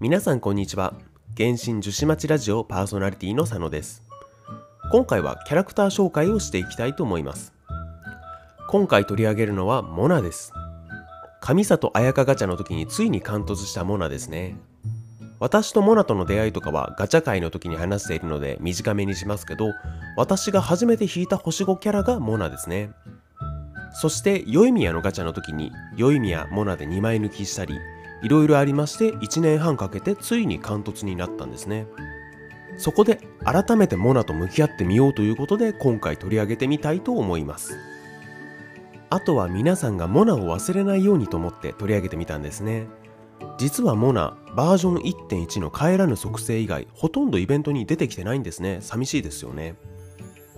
皆さんこんにちは。原神樹脂町ラジオパーソナリティの佐野です。今回はキャラクター紹介をしていきたいと思います。今回取り上げるのはモナです。上里彩香ガチャの時についに貫突したモナですね。私とモナとの出会いとかはガチャ界の時に話しているので短めにしますけど私が初めて引いた星5キャラがモナですね。そしてヨイミヤのガチャの時にヨイミヤモナで2枚抜きしたりいろいろありまして1年半かけてついに貫突になったんですね。そこで改めてモナと向き合ってみようということで今回取り上げてみたいと思います。あとは皆さんがモナを忘れないようにと思って取り上げてみたんですね。実はモナバージョン1.1の帰らぬ属性以外ほとんどイベントに出てきてないんですね。寂しいですよね。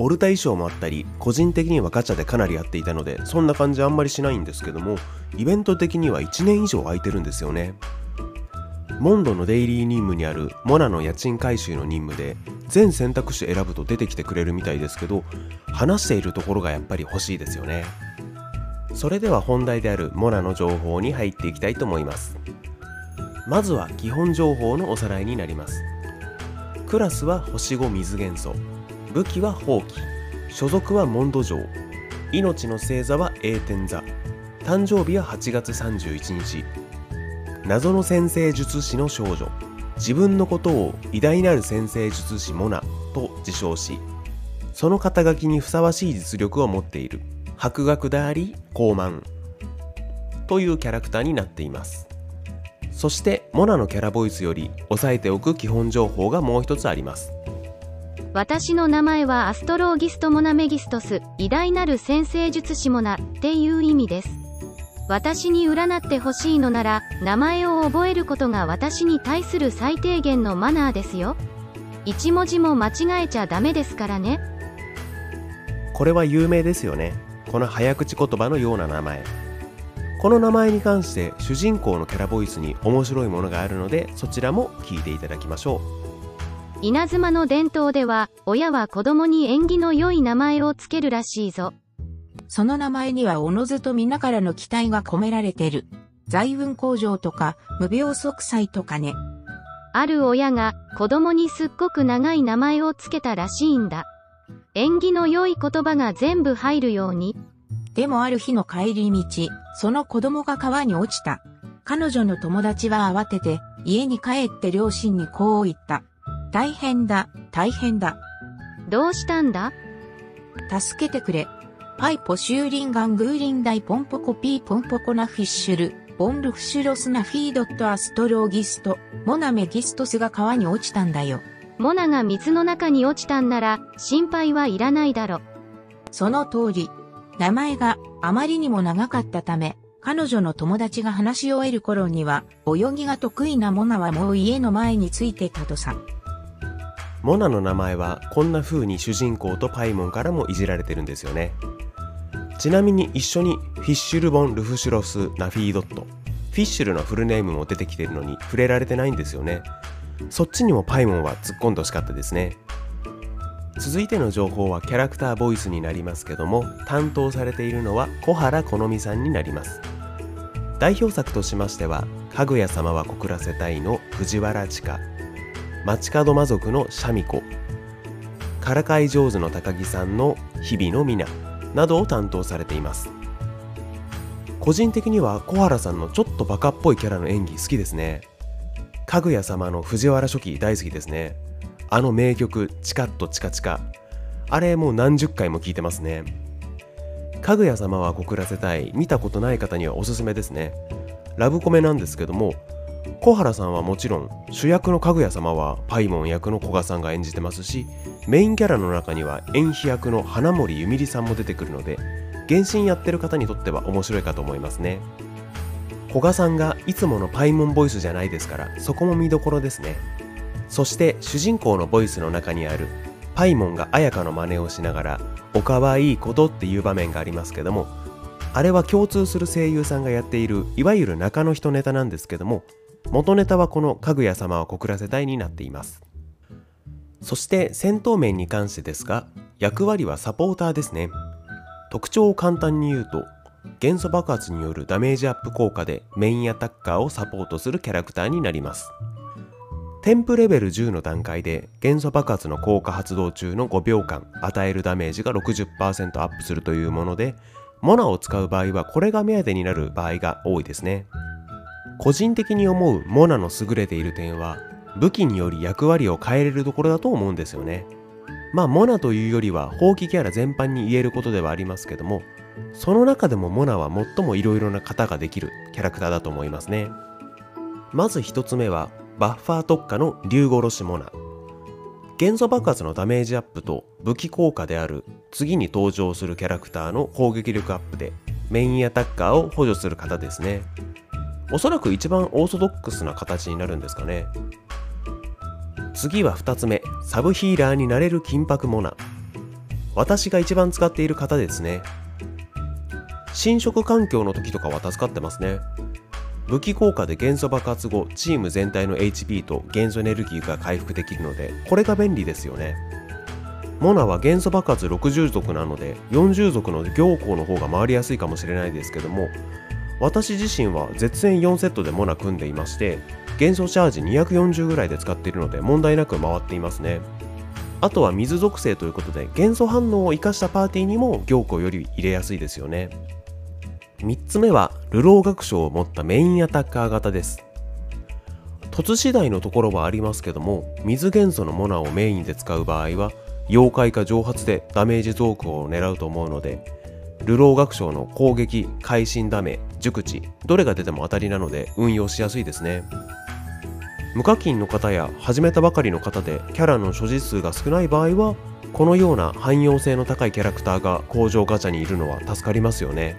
オルタ衣装もあったり個人的にはガチャでかなりやっていたのでそんな感じあんまりしないんですけどもイベント的には1年以上空いてるんですよね。モンドのデイリー任務にあるモナの家賃回収の任務で全選択肢選ぶと出てきてくれるみたいですけど話しているところがやっぱり欲しいですよね。それでは本題であるモナの情報に入っていきたいと思います。まずは基本情報のおさらいになります。クラスは星5水元素。武器は放棄所属はモンド城。命の星座は栄天座。誕生日は8月31日。謎の先生術師の少女。自分のことを偉大なる先生術師モナ。と自称しその肩書きにふさわしい実力を持っている。博学であり高慢。というキャラクターになっています。そしてモナのキャラボイスより押さえておく基本情報がもう一つあります。私の名前はアストローギストモナメギストス偉大なる先生術師モナっていう意味です。私に占ってほしいのなら名前を覚えることが私に対する最低限のマナーですよ。一文字も間違えちゃダメですからね。これは有名ですよね。この早口言葉のような名前。この名前に関して主人公のキャラボイスに面白いものがあるのでそちらも聞いていただきましょう。稲妻の伝統では親は子供に縁起の良い名前をつけるらしいぞその名前にはおのずと皆からの期待が込められてる財運向上とか無病息災とかねある親が子供にすっごく長い名前をつけたらしいんだ縁起の良い言葉が全部入るように。でもある日の帰り道、その子供が川に落ちた。彼女の友達は慌てて、家に帰って両親にこう言った。大変だ、大変だ。どうしたんだ？助けてくれ。パイポシューリンガングーリンダイポンポコピーポンポコナ、フィッシュル・フォン・ルフシュロス・ナフィードット・アストローギスト・モナ・メギストスが川に落ちたんだよ。モナが水の中に落ちたんなら心配はいらないだろ。その通り。名前があまりにも長かったため、彼女の友達が話し終える頃には、泳ぎが得意なモナはもう家の前についてたとさ。モナの名前はこんな風に主人公とパイモンからもいじられてるんですよね。ちなみに一緒にフィッシュルボン・ルフシュロス・ナフィードット。フィッシュルのフルネームも出てきてるのに触れられてないんですよね。そっちにもパイモンは突っ込んでほしかったですね続いての情報はキャラクターボイスになりますけども担当されているのは小原好美さんになります代表作としましては「かぐや様は告らせたい」の藤原千佳街角魔族のシャミ子。からかい上手の高木さんの日々の皆などを担当されています。個人的には小原さんのちょっとバカっぽいキャラの演技好きですね。かぐや様の藤原初期大好きですね。あの名曲チカッとチカチカ。あれもう何十回も聞いてますね。かぐや様は告らせたい見たことない方にはおすすめですね。ラブコメなんですけども小原さんはもちろん主役のかぐや様はパイモン役の古賀さんが演じてますしメインキャラの中には演飛役の花森ゆみりさんも出てくるので原神やってる方にとっては面白いかと思いますね。古賀さんがいつものパイモンボイスじゃないですからそこも見どころですね。そして主人公のボイスの中にあるパイモンが綾香の真似をしながらおかわいいことっていう場面がありますけどもあれは共通する声優さんがやっているいわゆる中の人ネタなんですけども元ネタはこのかぐや様は告らせたいになっています。そして戦闘面に関してですが役割はサポーターですね。特徴を簡単に言うと元素爆発によるダメージアップ効果でメインアタッカーをサポートするキャラクターになります。添付レベル10の段階で元素爆発の効果発動中の5秒間与えるダメージが60%アップするというものでモナを使う場合はこれが目当てになる場合が多いですね。個人的に思うモナの優れている点は武器により役割を変えれるところだと思うんですよね。まあモナというよりは放棄キャラ全般に言えることではありますけどもその中でもモナは最も色々な型ができるキャラクターだと思いますね。まず一つ目はバッファー特化の竜殺しモナ。元素爆発のダメージアップと武器効果である次に登場するキャラクターの攻撃力アップでメインアタッカーを補助する方ですね。おそらく一番オーソドックスな形になるんですかね。次は2つ目。サブヒーラーになれる金箔モナ。私が一番使っている方ですね。侵食環境の時とかは助かってますね。武器効果で元素爆発後チーム全体の HP と元素エネルギーが回復できるのでこれが便利ですよね。モナは元素爆発60族なので40族の行幸の方が回りやすいかもしれないですけども私自身は絶縁4セットでモナ組んでいまして元素チャージ240ぐらいで使っているので問題なく回っていますね。あとは水属性ということで元素反応を生かしたパーティーにも行幸より入れやすいですよね。3つ目は流浪学賞を持ったメインアタッカー型です。凸次第のところはありますけども水元素のモナをメインで使う場合は妖怪か蒸発でダメージ増幅を狙うと思うので流浪学賞の攻撃会心ダメ熟知どれが出ても当たりなので運用しやすいですね。無課金の方や始めたばかりの方でキャラの所持数が少ない場合はこのような汎用性の高いキャラクターが工場ガチャにいるのは助かりますよね。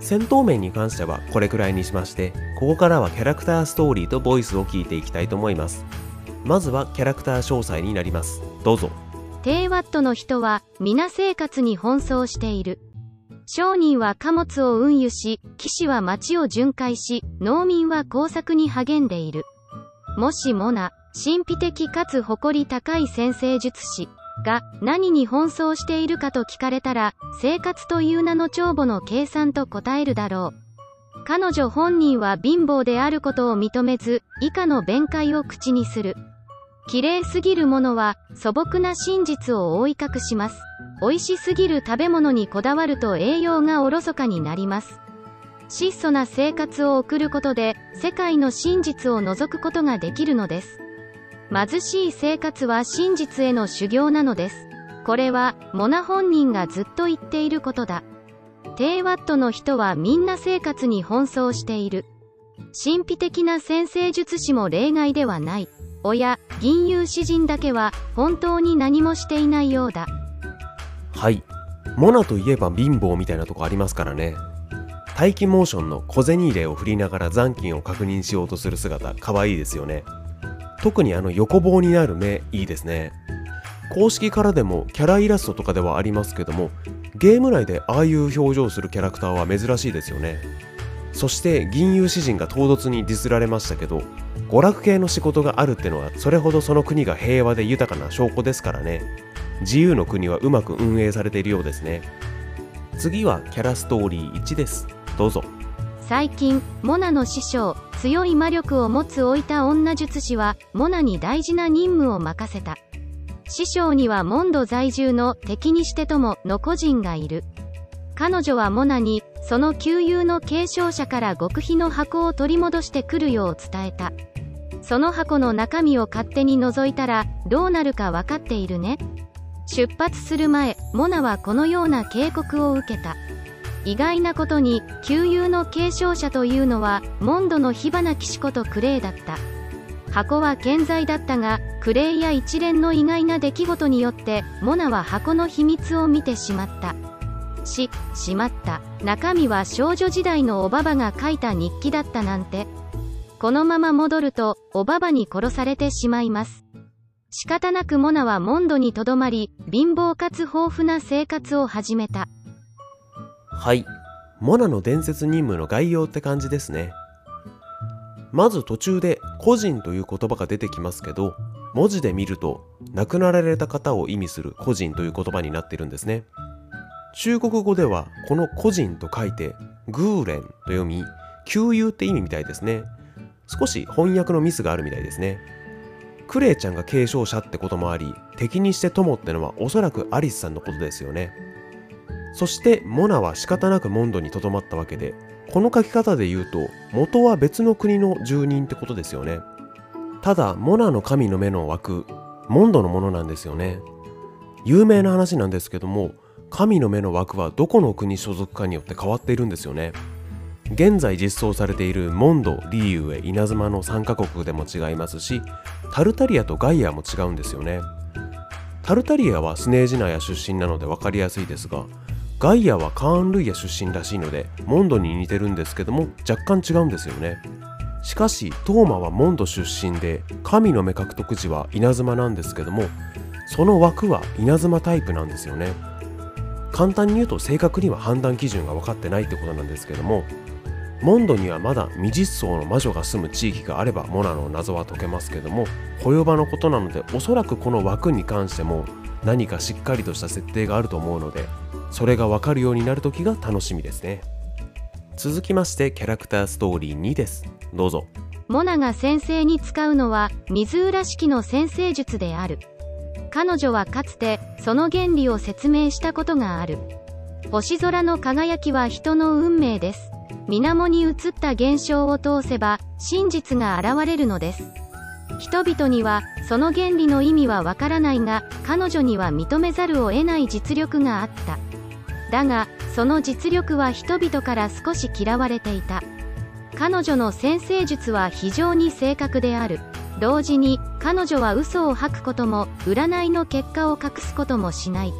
戦闘面に関してはこれくらいにしましてここからはキャラクターストーリーとボイスを聞いていきたいと思います。まずはキャラクター詳細になります。どうぞ。低ワットの人は皆生活に奔走している。商人は貨物を運輸し騎士は町を巡回し農民は工作に励んでいる。もしもな神秘的かつ誇り高い先生術師が何に奔走しているかと聞かれたら生活という名の帳簿の計算と答えるだろう。彼女本人は貧乏であることを認めず以下の弁解を口にする。綺麗すぎるものは素朴な真実を覆い隠します。美味しすぎる食べ物にこだわると栄養がおろそかになります。質素な生活を送ることで世界の真実を除くことができるのです。貧しい生活は真実への修行なのです。これはモナ本人がずっと言っていることだ。低ワットの人はみんな生活に奔走している。神秘的な先生術師も例外ではない。親銀融詩人だけは本当に何もしていないようだ。はい。モナといえば貧乏みたいなとこありますからね。待機モーションの小銭入れを振りながら残金を確認しようとする姿可愛いですよね。特にあの横棒になる目いいですね。公式からでもキャライラストとかではありますけどもゲーム内でああいう表情するキャラクターは珍しいですよね。そして銀融詩人が唐突にディスられましたけど娯楽系の仕事があるってのはそれほどその国が平和で豊かな証拠ですからね。自由の国はうまく運営されているようですね。次はキャラストーリー1です。どうぞ。最近モナの師匠強い魔力を持つ置いた女術師はモナに大事な任務を任せた。師匠にはモンド在住の敵にしてともの個人がいる。彼女はモナにその旧友の継承者から極秘の箱を取り戻してくるよう伝えた。その箱の中身を勝手に覗いたらどうなるか分かっているね。出発する前モナはこのような警告を受けた。意外なことに旧友の継承者というのはモンドの火花騎士ことクレイだった。箱は健在だったがクレイや一連の意外な出来事によってモナは箱の秘密を見てしまった。ししまった。中身は少女時代のおばばが書いた日記だったなんて。このまま戻るとおばばに殺されてしまいます。仕方なくモナはモンドにとどまり貧乏かつ豊富な生活を始めた。はい。モナの伝説任務の概要って感じですね。まず途中で個人という言葉が出てきますけど文字で見ると亡くなられた方を意味する個人という言葉になってるんですね。中国語ではこの個人と書いてグーレンと読み旧友って意味みたいですね。少し翻訳のミスがあるみたいですね。クレイちゃんが継承者ってこともあり敵にして友ってのはおそらくアリスさんのことですよね。そしてモナは仕方なくモンドにとどまったわけでこの書き方で言うと元は別の国の住人ってことですよね。ただモナの神の目の枠モンドのものなんですよね。有名な話なんですけども神の目の枠はどこの国所属かによって変わっているんですよね。現在実装されているモンド、リーユエ、稲妻の3カ国でも違いますしタルタリアとガイアも違うんですよね。タルタリアはスネージナヤ出身なので分かりやすいですがガイアはカーン・ルイヤ出身らしいのでモンドに似てるんですけども若干違うんですよね。しかしトーマはモンド出身で神の目獲得時は稲妻なんですけどもその枠は稲妻タイプなんですよね。簡単に言うと正確には判断基準が分かってないってことなんですけどもモンドにはまだ未実装の魔女が住む地域があればモナの謎は解けますけどもホヨバのことなのでおそらくこの枠に関しても何かしっかりとした設定があると思うのでそれが分かるようになる時が楽しみですね。続きましてキャラクターストーリー2です。どうぞ。モナが先生に使うのは水浦式の先生術である。彼女はかつてその原理を説明したことがある。星空の輝きは人の運命です。水面に映った現象を通せば真実が現れるのです。人々にはその原理の意味はわからないが彼女には認めざるを得ない実力があった。だがその実力は人々から少し嫌われていた。彼女の先生術は非常に正確である。同時に彼女は嘘を吐くことも占いの結果を隠すこともしない。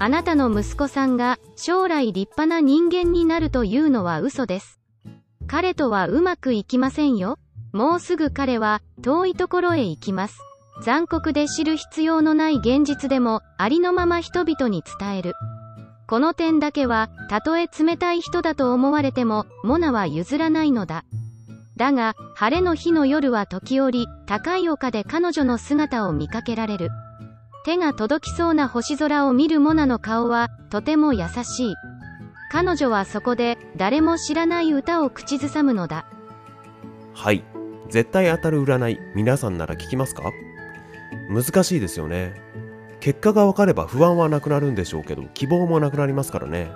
あなたの息子さんが将来立派な人間になるというのは嘘です。彼とはうまくいきませんよ。もうすぐ彼は遠いところへ行きます。残酷で知る必要のない現実でもありのまま人々に伝える。この点だけはたとえ冷たい人だと思われてもモナは譲らないのだ。だが晴れの日の夜は時折高い丘で彼女の姿を見かけられる。手が届きそうな星空を見るモナの顔はとても優しい。彼女はそこで誰も知らない歌を口ずさむのだ。はい。絶対当たる占い皆さんなら聞きますか？難しいですよね。結果が分かれば不安はなくなるんでしょうけど希望もなくなりますからね。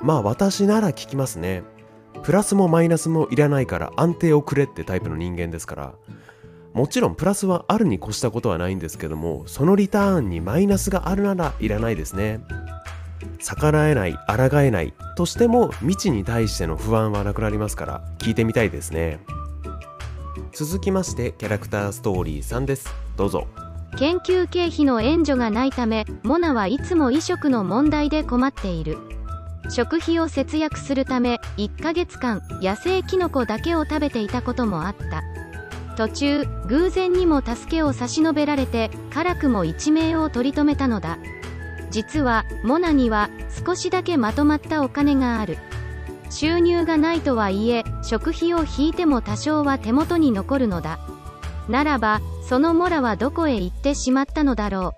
まあ私なら聞きますね。プラスもマイナスもいらないから安定をくれってタイプの人間ですから。もちろんプラスはあるに越したことはないんですけどもそのリターンにマイナスがあるならいらないですね。逆らえない抗えないとしても未知に対しての不安はなくなりますから聞いてみたいですね。続きましてキャラクターストーリー3です。どうぞ。研究経費の援助がないためモナはいつも衣食の問題で困っている。食費を節約するため1ヶ月間野生キノコだけを食べていたこともあった。途中偶然にも助けを差し伸べられて辛くも一命を取り留めたのだ。実はモナには少しだけまとまったお金がある。収入がないとはいえ食費を引いても多少は手元に残るのだ。ならばそのモラはどこへ行ってしまったのだろ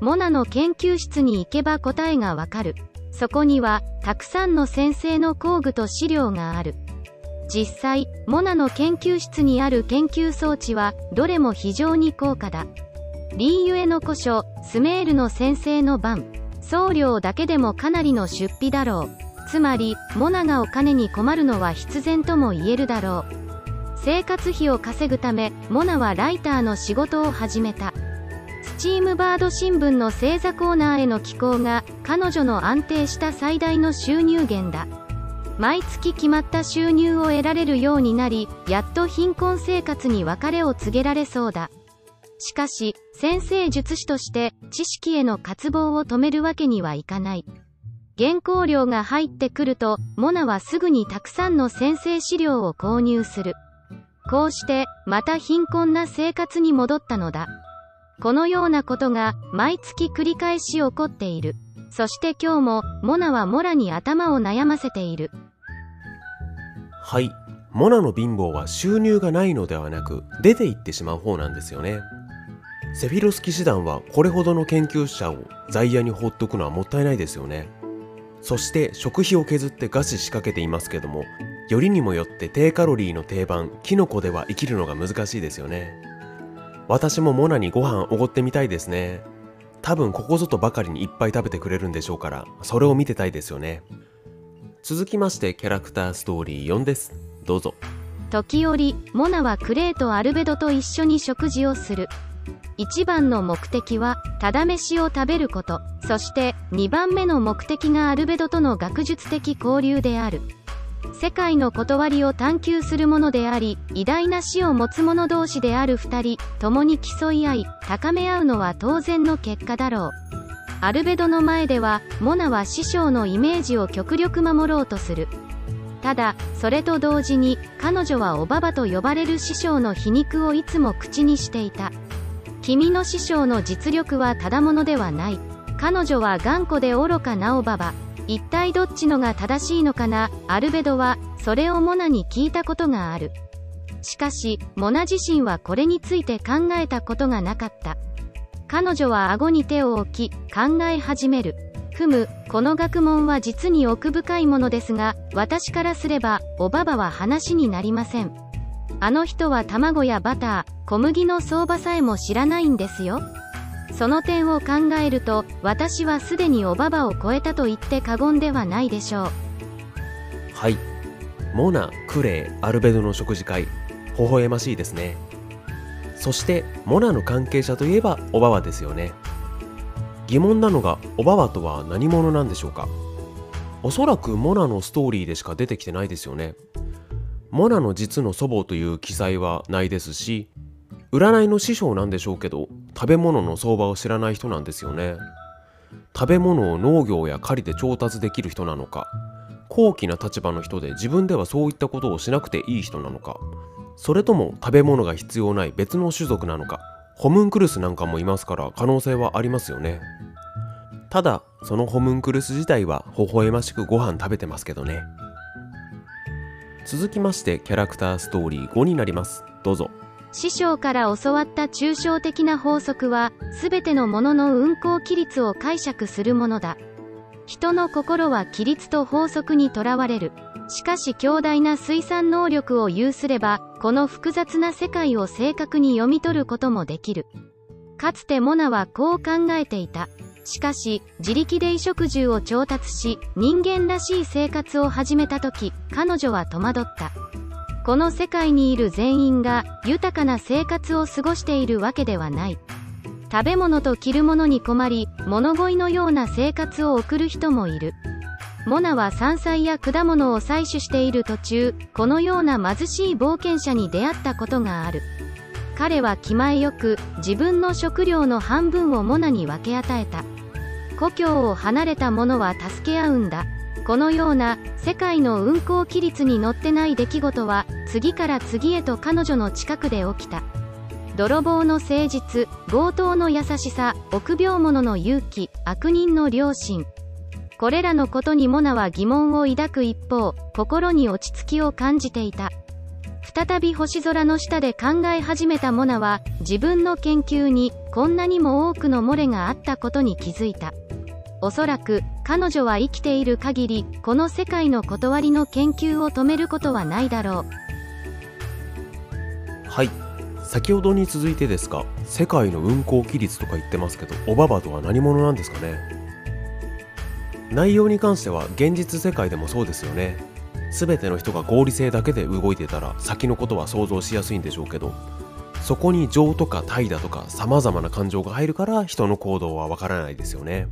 う。モナの研究室に行けば答えがわかる。そこにはたくさんの先生の工具と資料がある。実際モナの研究室にある研究装置はどれも非常に高価だ。リーユエの古書スメールの先生の番。送料だけでもかなりの出費だろう。つまりモナがお金に困るのは必然とも言えるだろう。生活費を稼ぐためモナはライターの仕事を始めた。スチームバード新聞の星座コーナーへの寄稿が彼女の安定した最大の収入源だ。毎月決まった収入を得られるようになりやっと貧困生活に別れを告げられそうだ。しかし先生術師として知識への渇望を止めるわけにはいかない。原稿料が入ってくるとモナはすぐにたくさんの先生資料を購入する。こうしてまた貧困な生活に戻ったのだ。このようなことが毎月繰り返し起こっている。そして今日もモナはモラに頭を悩ませている。はい。モナの貧乏は収入がないのではなく出て行ってしまう方なんですよね。セフィロス騎士団はこれほどの研究者を在野に放っておくのはもったいないですよね。そして食費を削って餓死しかけていますけどもよりにもよって低カロリーの定番キノコでは生きるのが難しいですよね。私もモナにご飯おごってみたいですね。多分ここぞとばかりにいっぱい食べてくれるんでしょうからそれを見てたいですよね。続きましてキャラクターストーリー4です。どうぞ。時折モナはクレイとアルベドと一緒に食事をする。一番の目的はただ飯を食べること。そして2番目の目的がアルベドとの学術的交流である。世界の断りを探求するものであり偉大な死を持つ者同士である2人共に競い合い高め合うのは当然の結果だろう。アルベドの前ではモナは師匠のイメージを極力守ろうとする。ただそれと同時に彼女はおばばと呼ばれる師匠の皮肉をいつも口にしていた。君の師匠の実力はただものではない。彼女は頑固で愚かなおばば。一体どっちのが正しいのかな？アルベドはそれをモナに聞いたことがある。しかしモナ自身はこれについて考えたことがなかった。彼女は顎に手を置き考え始める。ふむこの学問は実に奥深いものですが私からすればおばばは話になりません。あの人は卵やバター小麦の相場さえも知らないんですよ。その点を考えると私はすでにおばばを超えたと言って過言ではないでしょう。はい。モナクレイアルベドの食事会。微笑ましいですね。そしてモナの関係者といえばオババですよね。疑問なのがオババとは何者なんでしょうか。おそらくモナのストーリーでしか出てきてないですよね。モナの実の祖母という記載はないですし占いの師匠なんでしょうけど食べ物の相場を知らない人なんですよね。食べ物を農業や狩りで調達できる人なのか高貴な立場の人で自分ではそういったことをしなくていい人なのかそれとも食べ物が必要ない別の種族なのかホムンクルスなんかもいますから可能性はありますよね。ただそのホムンクルス自体は微笑ましくご飯食べてますけどね。続きましてキャラクターストーリー5になります。どうぞ。師匠から教わった抽象的な法則は全てのものの運行規律を解釈するものだ。人の心は規律と法則にとらわれる。しかし強大な推算能力を有すればこの複雑な世界を正確に読み取ることもできる。かつてモナはこう考えていた。しかし自力で衣食住を調達し人間らしい生活を始めた時彼女は戸惑った。この世界にいる全員が豊かな生活を過ごしているわけではない。食べ物と着るものに困り物乞いのような生活を送る人もいる。モナは山菜や果物を採取している途中このような貧しい冒険者に出会ったことがある。彼は気前よく自分の食料の半分をモナに分け与えた。故郷を離れた者は助け合うんだ。このような世界の運行規律に乗ってない出来事は次から次へと彼女の近くで起きた。泥棒の誠実強盗の優しさ臆病者の勇気悪人の良心。これらのことにモナは疑問を抱く一方心に落ち着きを感じていた。再び星空の下で考え始めたモナは自分の研究にこんなにも多くの漏れがあったことに気づいた。おそらく彼女は生きている限りこの世界の断りの研究を止めることはないだろう。はい。先ほどに続いてですが世界の運行規律とか言ってますけどオババとは何者なんですかね？内容に関しては現実世界でもそうですよね。全ての人が合理性だけで動いてたら先のことは想像しやすいんでしょうけどそこに情とか怠惰とか様々な感情が入るから人の行動はわからないですよね。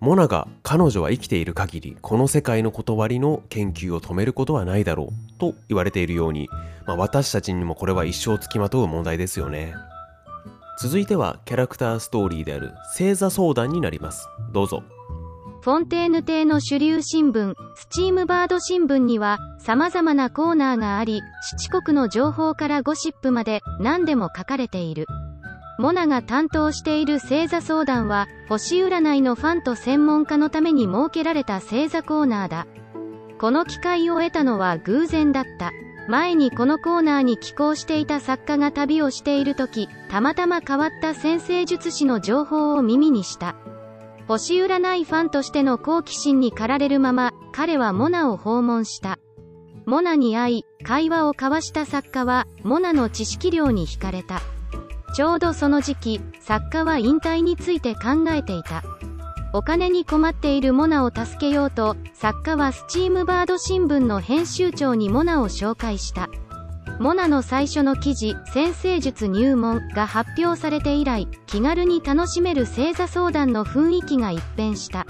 モナが彼女は生きている限りこの世界の断りの研究を止めることはないだろうと言われているように、まあ、私たちにもこれは一生つきまとう問題ですよね。続いてはキャラクターストーリーである星座相談になります。どうぞ。フォンテーヌ邸の主流新聞、スチームバード新聞には、様々なコーナーがあり、七国の情報からゴシップまで何でも書かれている。モナが担当している星座相談は、星占いのファンと専門家のために設けられた星座コーナーだ。この機会を得たのは偶然だった。前にこのコーナーに寄稿していた作家が旅をしている時、たまたま変わった先生術師の情報を耳にした。星占いファンとしての好奇心に駆られるまま、彼はモナを訪問した。モナに会い、会話を交わした作家は、モナの知識量に惹かれた。ちょうどその時期、作家は引退について考えていた。お金に困っているモナを助けようと、作家はスチームバード新聞の編集長にモナを紹介した。モナの最初の記事、先生術入門が発表されて以来、気軽に楽しめる星座相談の雰囲気が一変した。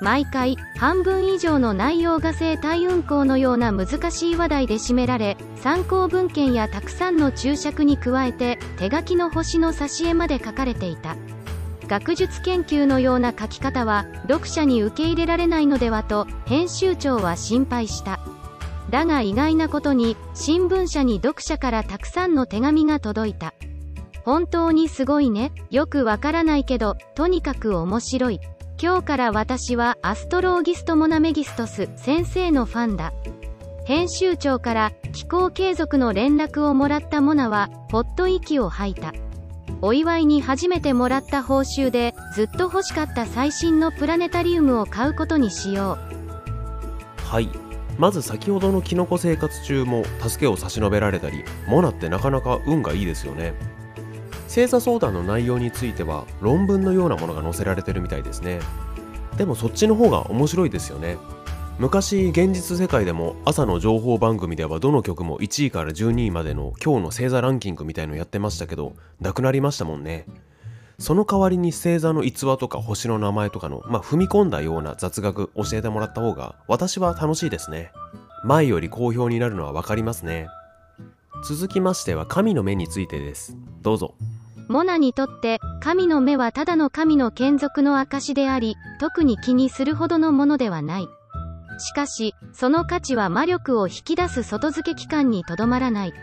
毎回、半分以上の内容が生体運行のような難しい話題で占められ、参考文献やたくさんの注釈に加えて、手書きの星の挿絵まで書かれていた。学術研究のような書き方は、読者に受け入れられないのではと、編集長は心配した。だが意外なことに、新聞社に読者からたくさんの手紙が届いた。本当にすごいね。よくわからないけど、とにかく面白い。今日から私はアストローギストモナメギストス先生のファンだ。編集長から気候継続の連絡をもらったモナは、ほっと息を吐いた。お祝いに初めてもらった報酬で、ずっと欲しかった最新のプラネタリウムを買うことにしよう。はい。まず先ほどのキノコ生活中も助けを差し伸べられたり、モナってなかなか運がいいですよね。星座相談の内容については論文のようなものが載せられてるみたいですね。でもそっちの方が面白いですよね。昔現実世界でも朝の情報番組ではどの曲も1位から12位までの今日の星座ランキングみたいのやってましたけどなくなりましたもんね。その代わりに星座の逸話とか星の名前とかのまあ踏み込んだような雑学教えてもらった方が私は楽しいですね。前より好評になるのは分かりますね。続きましては神の目についてです。どうぞ。モナにとって神の目はただの神の眷属の証であり特に気にするほどのものではない。しかしその価値は魔力を引き出す外付け機関にとどまらない。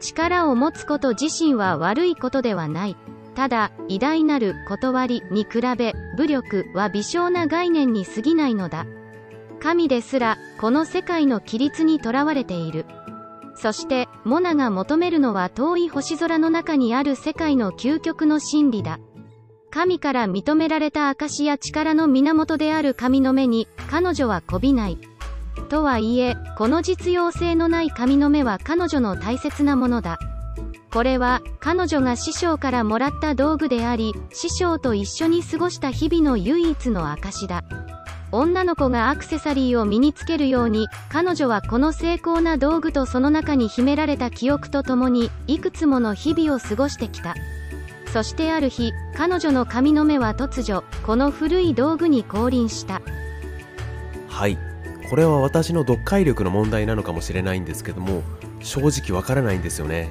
力を持つこと自身は悪いことではない。ただ偉大なる断りに比べ武力は微小な概念に過ぎないのだ。神ですらこの世界の規律にとらわれている。そしてモナが求めるのは遠い星空の中にある世界の究極の真理だ。神から認められた証や力の源である神の目に彼女はこびない。とはいえこの実用性のない神の目は彼女の大切なものだ。これは彼女が師匠からもらった道具であり師匠と一緒に過ごした日々の唯一の証だ。女の子がアクセサリーを身につけるように彼女はこの精巧な道具とその中に秘められた記憶とともにいくつもの日々を過ごしてきた。そしてある日彼女の髪の目は突如この古い道具に降臨した。はい。これは私の読解力の問題なのかもしれないんですけども正直わからないんですよね。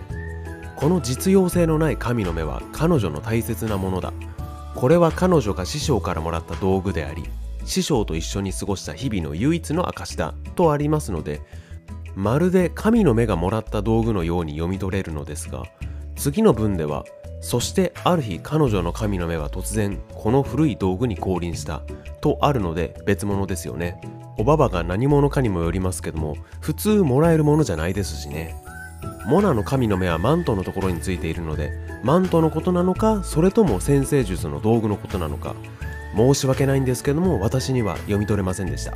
この実用性のない神の目は彼女の大切なものだ。これは彼女が師匠からもらった道具であり師匠と一緒に過ごした日々の唯一の証だとありますのでまるで神の目がもらった道具のように読み取れるのですが次の文ではそしてある日彼女の神の目は突然この古い道具に降臨したとあるので別物ですよね。おばばが何者かにもよりますけども普通もらえるものじゃないですしね。モナの神の目はマントのところについているのでマントのことなのかそれとも先生術の道具のことなのか申し訳ないんですけども私には読み取れませんでした。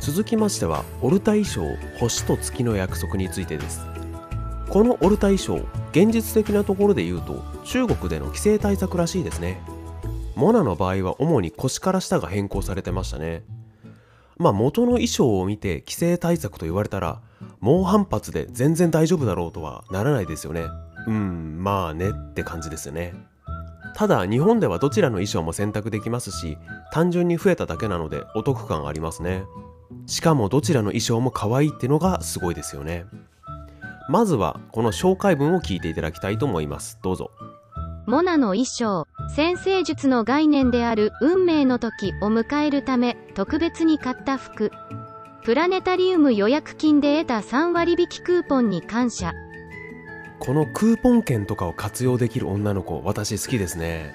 続きましてはオルタ衣装星と月の約束についてです。このオルタ衣装現実的なところで言うと中国での規制対策らしいですね。モナの場合は主に腰から下が変更されてましたね。まあ元の衣装を見て規制対策と言われたら猛反発で全然大丈夫だろうとはならないですよね。うんまあねって感じですよね。ただ日本ではどちらの衣装も選択できますし単純に増えただけなのでお得感ありますね。しかもどちらの衣装も可愛いってのがすごいですよね。まずはこの紹介文を聞いていただきたいと思います。どうぞ。モナの衣装先生術の概念である運命の時を迎えるため特別に買った服。プラネタリウム予約金で得た3割引クーポンに感謝。このクーポン券とかを活用できる女の子私好きですね。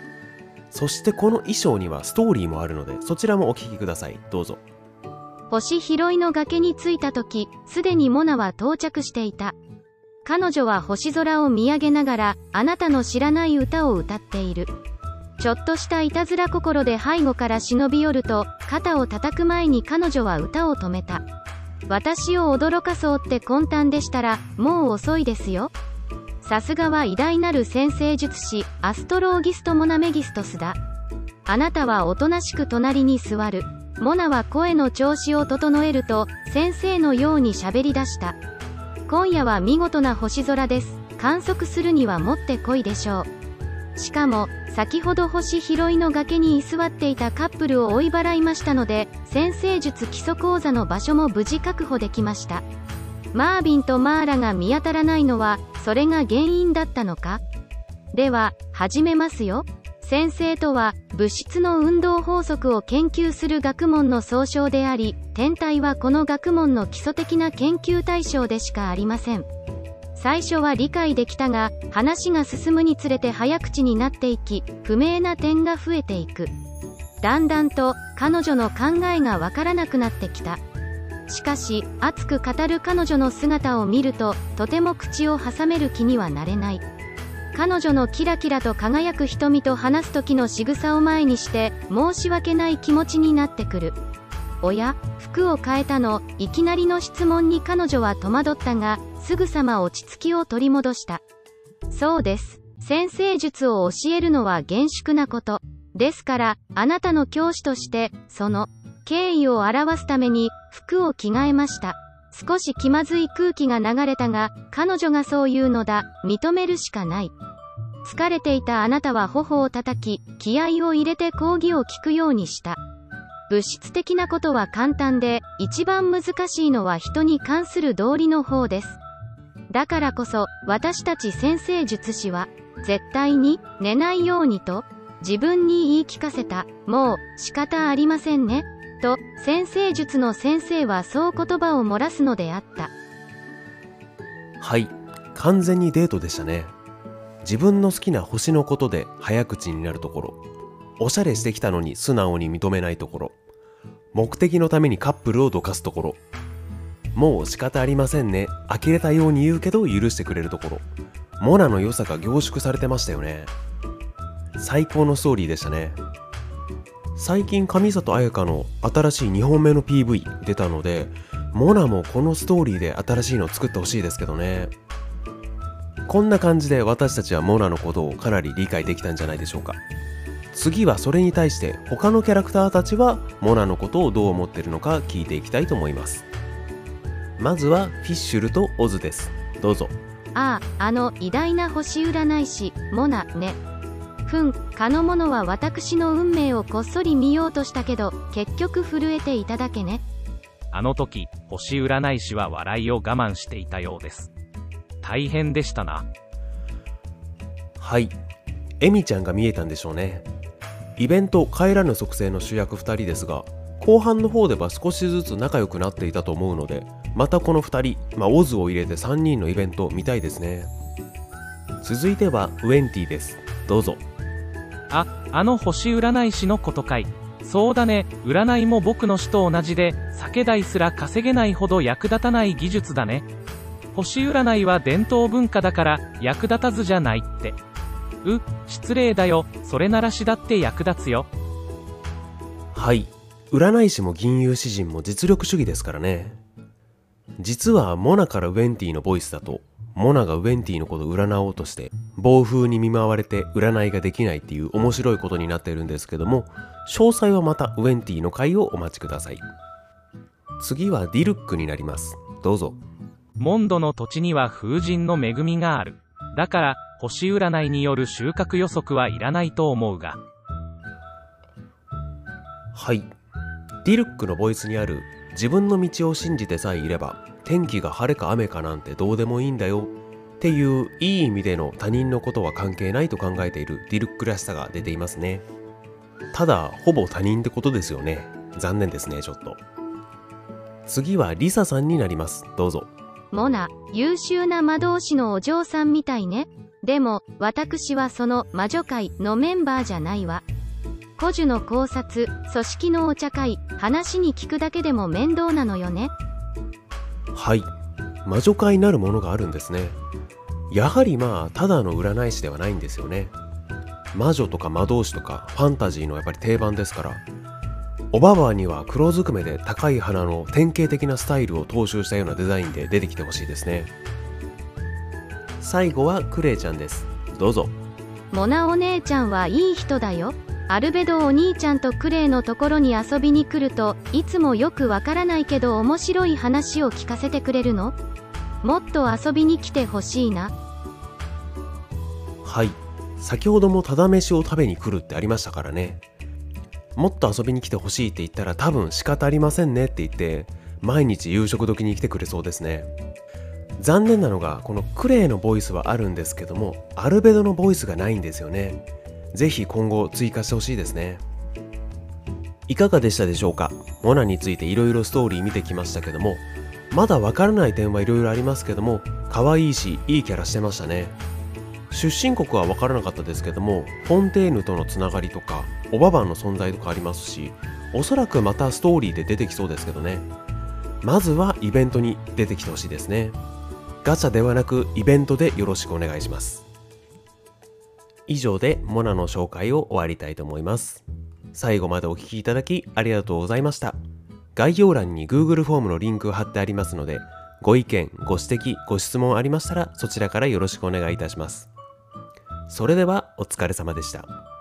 そしてこの衣装にはストーリーもあるのでそちらもお聴きください。どうぞ。星拾いの崖に着いた時すでにモナは到着していた。彼女は星空を見上げながらあなたの知らない歌を歌っている。ちょっとしたいたずら心で背後から忍び寄ると肩を叩く前に彼女は歌を止めた。私を驚かそうって魂胆でしたらもう遅いですよ。さすがは偉大なる先生術師アストローギスト・モナメギストスだ。あなたはおとなしく隣に座る。モナは声の調子を整えると先生のように喋り出した。今夜は見事な星空です。観測するにはもってこいでしょう。しかも先ほど星拾いの崖に居座っていたカップルを追い払いましたので先生術基礎講座の場所も無事確保できました。マービンとマーラが見当たらないのはそれが原因だったのか？では始めますよ。先生とは物質の運動法則を研究する学問の総称であり天体はこの学問の基礎的な研究対象でしかありません。最初は理解できたが話が進むにつれて早口になっていき不明な点が増えていく。だんだんと彼女の考えがわからなくなってきた。しかし熱く語る彼女の姿を見るととても口を挟める気にはなれない。彼女のキラキラと輝く瞳と話す時の仕草を前にして申し訳ない気持ちになってくる。おや服を変えたの？いきなりの質問に彼女は戸惑ったがすぐさま落ち着きを取り戻した。そうです。先生術を教えるのは厳粛なこと。ですからあなたの教師としてその敬意を表すために服を着替えました。少し気まずい空気が流れたが彼女がそう言うのだ。認めるしかない。疲れていたあなたは頬を叩き気合を入れて講義を聞くようにした。物質的なことは簡単で一番難しいのは人に関する道理の方です。だからこそ私たち先生術師は絶対に寝ないようにと自分に言い聞かせた。もう仕方ありませんね。と先生術の先生はそう言葉を漏らすのであった。はい完全にデートでしたね。自分の好きな星のことで早口になるところ。おしゃれしてきたのに素直に認めないところ。目的のためにカップルをどかすところ。もう仕方ありませんね。呆れたように言うけど許してくれるところ。モナの良さが凝縮されてましたよね。最高のストーリーでしたね。最近上里彩香の新しい2本目の PV 出たのでモナもこのストーリーで新しいのを作ってほしいですけどね。こんな感じで私たちはモナのことをかなり理解できたんじゃないでしょうか。次はそれに対して他のキャラクターたちはモナのことをどう思ってるのか聞いていきたいと思います。まずはフィッシュルとオズです。どうぞ。あああの偉大な星占い師モナね。ふんかの者は私の運命をこっそり見ようとしたけど結局震えていただけね。あの時、星占い師は笑いを我慢していたようです。大変でしたな。はい。エミちゃんが見えたんでしょうね。イベント帰らぬ属性の主役2人ですが後半の方では少しずつ仲良くなっていたと思うのでまたこの2人、まあ、オズを入れて3人のイベント見たいですね。続いてはウェンティです。どうぞあ、あの星占い師のことかい。そうだね、占いも僕の死と同じで、酒代すら稼げないほど役立たない技術だね。星占いは伝統文化だから、役立たずじゃないって。う、失礼だよ、それならしだって役立つよ。はい占い師も銀融詩人も実力主義ですからね実はモナからウェンティのボイスだとモナがウェンティのことを占おうとして暴風に見舞われて占いができないっていう面白いことになっているんですけども詳細はまたウェンティの回をお待ちください次はディルックになりますどうぞモンドの土地には風神の恵みがある。だから、星占いによる収穫予測はいらないと思うが。はいディルックのボイスにある自分の道を信じてさえいれば天気が晴れか雨かなんてどうでもいいんだよ。っていういい意味での他人のことは関係ないと考えているディルックらしさが出ていますね。ただほぼ他人ってことですよね。残念ですねちょっと。次はリサさんになります。どうぞ。モナ優秀な魔導士のお嬢さんみたいね。でも私はその魔女会のメンバーじゃないわ。古樹の考察組織のお茶会話に聞くだけでも面倒なのよね。はい。魔女界なるものがあるんですね。やはりまあただの占い師ではないんですよね。魔女とか魔導士とかファンタジーのやっぱり定番ですから。おばばには黒ずくめで高い鼻の典型的なスタイルを踏襲したようなデザインで出てきてほしいですね。最後はクレイちゃんです。どうぞ。モナお姉ちゃんはいい人だよ。アルベドお兄ちゃんとクレイのところに遊びに来るといつもよくわからないけど面白い話を聞かせてくれるの？もっと遊びに来てほしいな。はい。先ほどもただ飯を食べに来るってありましたからね。もっと遊びに来てほしいって言ったら多分仕方ありませんねって言って毎日夕食時に来てくれそうですね。残念なのがこのクレイのボイスはあるんですけどもアルベドのボイスがないんですよね。ぜひ今後追加してほしいですね。いかがでしたでしょうか？モナについていろいろストーリー見てきましたけどもまだわからない点はいろいろありますけども可愛いしいいキャラしてましたね。出身国は分からなかったですけどもフォンテーヌとのつながりとかオババンの存在とかありますしおそらくまたストーリーで出てきそうですけどね。まずはイベントに出てきてほしいですね。ガチャではなくイベントでよろしくお願いします。以上でモナの紹介を終わりたいと思います最後までお聴きいただきありがとうございました概要欄に Google フォームのリンク貼ってありますのでご意見、ご指摘、ご質問ありましたらそちらからよろしくお願いいたします。それではお疲れ様でした。